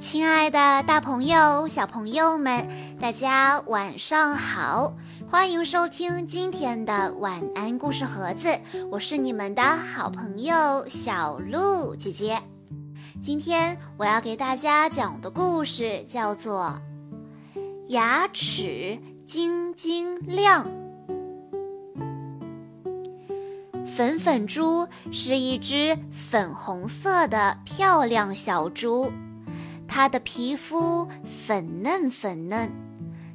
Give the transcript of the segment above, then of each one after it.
亲爱的，大朋友、小朋友们，大家晚上好！欢迎收听今天的晚安故事盒子，我是你们的好朋友小鹿姐姐。今天我要给大家讲的故事叫做《牙齿晶晶亮》。粉粉猪是一只粉红色的漂亮小猪，她的皮肤粉嫩粉嫩，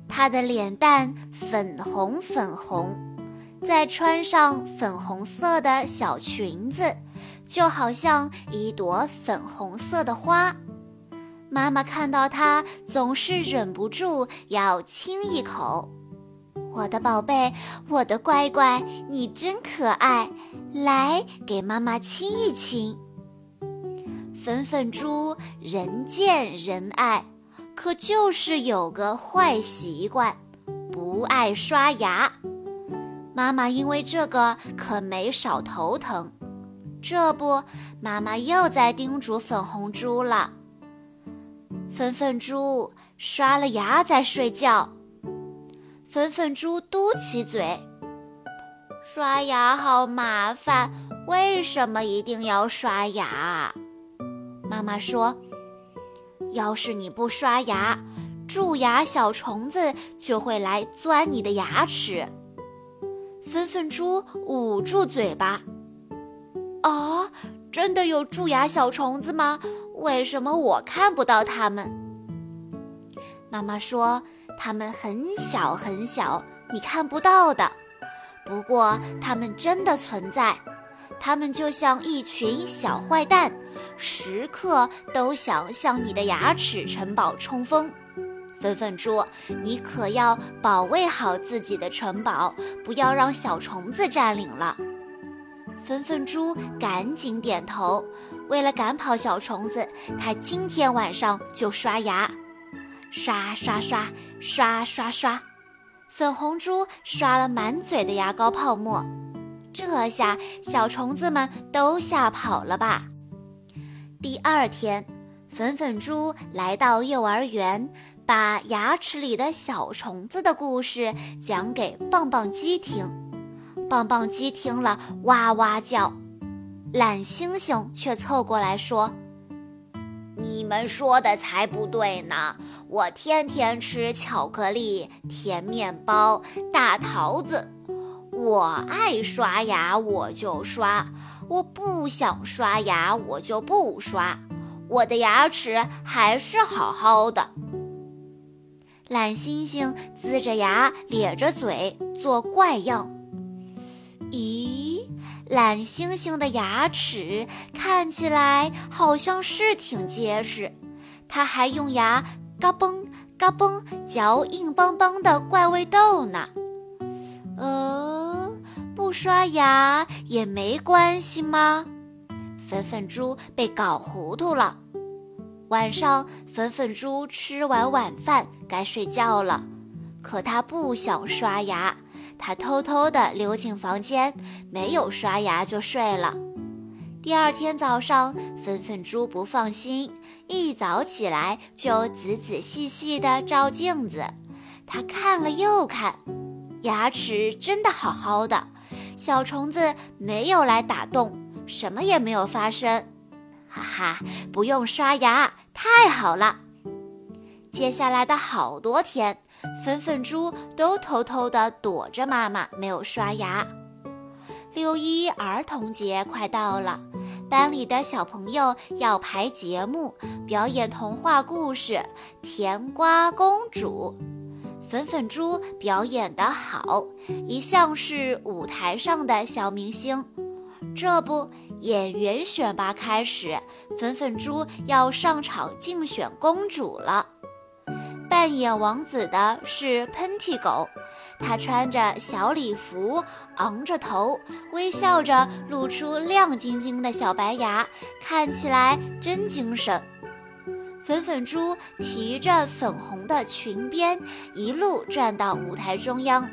她的脸蛋粉红粉红，再穿上粉红色的小裙子，就好像一朵粉红色的花。妈妈看到它，总是忍不住要亲一口。我的宝贝，我的乖乖，你真可爱，来给妈妈亲一亲。粉粉猪人见人爱，可就是有个坏习惯，不爱刷牙。妈妈因为这个可没少头疼。这不，妈妈又在叮嘱粉红猪了：粉粉猪刷了牙再睡觉。粉粉猪嘟起嘴，刷牙好麻烦，为什么一定要刷牙？妈妈说：“要是你不刷牙，蛀牙小虫子就会来钻你的牙齿。”粉粉猪捂住嘴巴：“啊，真的有蛀牙小虫子吗？为什么我看不到它们？”妈妈说。它们很小很小，你看不到的。不过它们真的存在，它们就像一群小坏蛋，时刻都想向你的牙齿城堡冲锋。粉粉猪，你可要保卫好自己的城堡，不要让小虫子占领了。粉粉猪赶紧点头。为了赶跑小虫子，它今天晚上就刷牙。刷刷刷刷刷刷，粉红猪刷了满嘴的牙膏泡沫，这下小虫子们都吓跑了吧？第二天，粉粉猪来到幼儿园，把牙齿里的小虫子的故事讲给棒棒鸡听。棒棒鸡听了哇哇叫，懒星星却凑过来说。你们说的才不对呢！我天天吃巧克力、甜面包、大桃子，我爱刷牙我就刷，我不想刷牙我就不刷，我的牙齿还是好好的。懒星星龇着牙咧着嘴做怪样，咦？懒星星的牙齿看起来好像是挺结实，它还用牙嘎嘣嘎嘣嚼硬邦邦的怪味豆呢。呃，不刷牙也没关系吗？粉粉猪被搞糊涂了。晚上，粉粉猪吃完晚饭该睡觉了，可它不想刷牙。他偷偷地溜进房间，没有刷牙就睡了。第二天早上，粉粉猪不放心，一早起来就仔仔细细地照镜子。他看了又看，牙齿真的好好的，小虫子没有来打洞，什么也没有发生。哈哈，不用刷牙，太好了。接下来的好多天。粉粉猪都偷偷地躲着妈妈，没有刷牙。六一儿童节快到了，班里的小朋友要排节目，表演童话故事《甜瓜公主》。粉粉猪表演得好，一向是舞台上的小明星。这不，演员选拔开始，粉粉猪要上场竞选公主了。扮演王子的是喷嚏狗，他穿着小礼服，昂着头，微笑着，露出亮晶晶的小白牙，看起来真精神。粉粉猪提着粉红的裙边，一路转到舞台中央。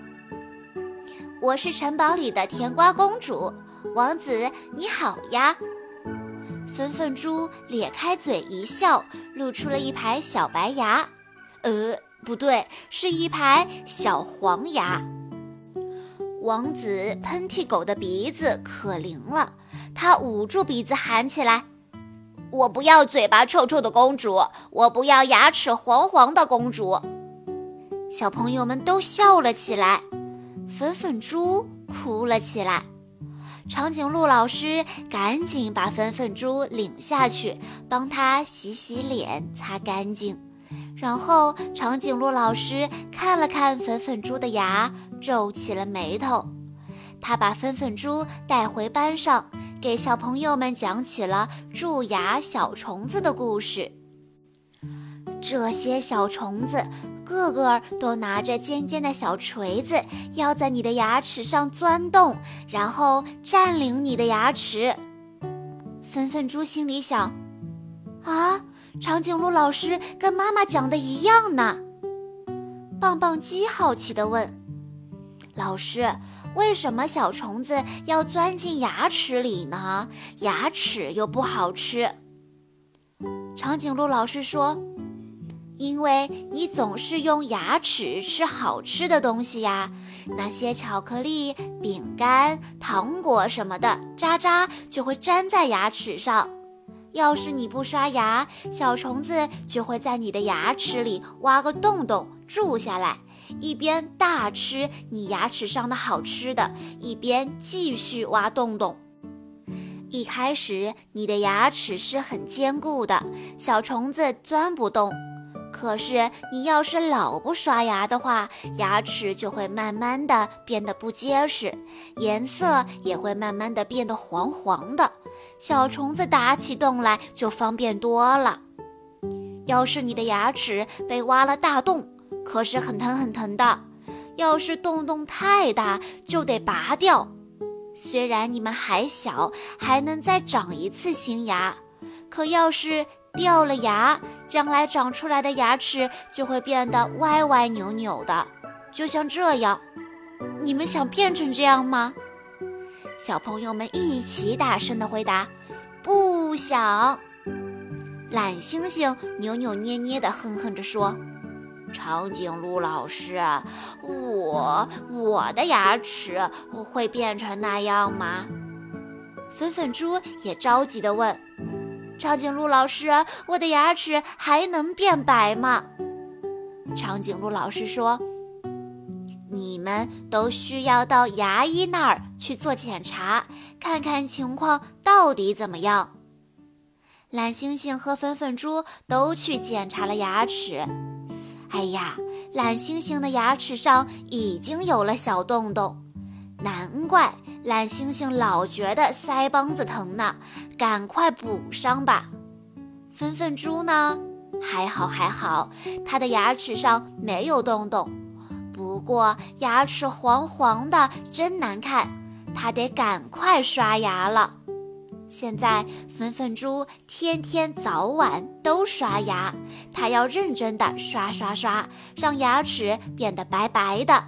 我是城堡里的甜瓜公主，王子你好呀！粉粉猪咧开嘴一笑，露出了一排小白牙，呃，不对，是一排小黄牙。王子喷嚏狗的鼻子可灵了，他捂住鼻子喊起来：“我不要嘴巴臭臭的公主，我不要牙齿黄黄的公主。”小朋友们都笑了起来，粉粉猪哭了起来。长颈鹿老师赶紧把粉粉猪领下去，帮他洗洗脸、擦干净。然后长颈鹿老师看了看粉粉猪的牙，皱起了眉头。他把粉粉猪带回班上，给小朋友们讲起了蛀牙小虫子的故事。这些小虫子。个个都拿着尖尖的小锤子，要在你的牙齿上钻洞，然后占领你的牙齿。粉粉猪心里想：啊，长颈鹿老师跟妈妈讲的一样呢。棒棒鸡好奇地问：“老师，为什么小虫子要钻进牙齿里呢？牙齿又不好吃。”长颈鹿老师说。因为你总是用牙齿吃好吃的东西呀，那些巧克力、饼干、糖果什么的渣渣就会粘在牙齿上。要是你不刷牙，小虫子就会在你的牙齿里挖个洞洞住下来，一边大吃你牙齿上的好吃的，一边继续挖洞洞。一开始你的牙齿是很坚固的，小虫子钻不动。可是，你要是老不刷牙的话，牙齿就会慢慢的变得不结实，颜色也会慢慢的变得黄黄的。小虫子打起洞来就方便多了。要是你的牙齿被挖了大洞，可是很疼很疼的。要是洞洞太大，就得拔掉。虽然你们还小，还能再长一次新牙，可要是……掉了牙，将来长出来的牙齿就会变得歪歪扭扭的，就像这样。你们想变成这样吗？小朋友们一起大声地回答：“不想。”懒星星扭扭捏捏地哼哼着说：“长颈鹿老师，我我的牙齿会变成那样吗？”粉粉猪也着急地问。长颈鹿老师，我的牙齿还能变白吗？长颈鹿老师说：“你们都需要到牙医那儿去做检查，看看情况到底怎么样。”蓝猩猩和粉粉猪都去检查了牙齿。哎呀，懒星星的牙齿上已经有了小洞洞，难怪。懒星星老觉得腮帮子疼呢，赶快补上吧。粉粉猪呢？还好还好，它的牙齿上没有洞洞，不过牙齿黄黄的，真难看，它得赶快刷牙了。现在粉粉猪天天早晚都刷牙，它要认真的刷刷刷，让牙齿变得白白的。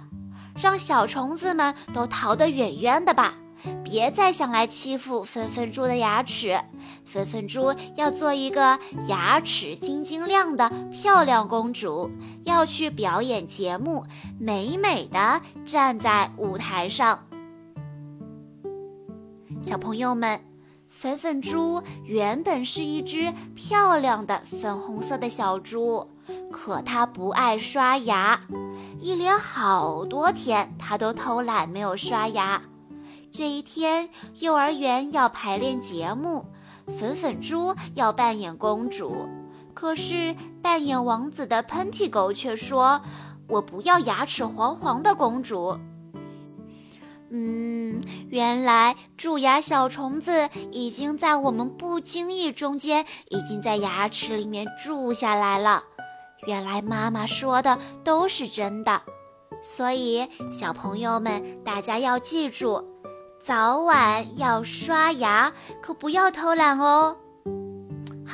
让小虫子们都逃得远远的吧，别再想来欺负粉粉猪的牙齿。粉粉猪要做一个牙齿晶晶亮的漂亮公主，要去表演节目，美美的站在舞台上。小朋友们，粉粉猪原本是一只漂亮的粉红色的小猪，可它不爱刷牙。一连好多天，它都偷懒没有刷牙。这一天，幼儿园要排练节目，粉粉猪要扮演公主，可是扮演王子的喷嚏狗却说：“我不要牙齿黄黄的公主。”嗯，原来蛀牙小虫子已经在我们不经意中间，已经在牙齿里面住下来了。原来妈妈说的都是真的，所以小朋友们，大家要记住，早晚要刷牙，可不要偷懒哦。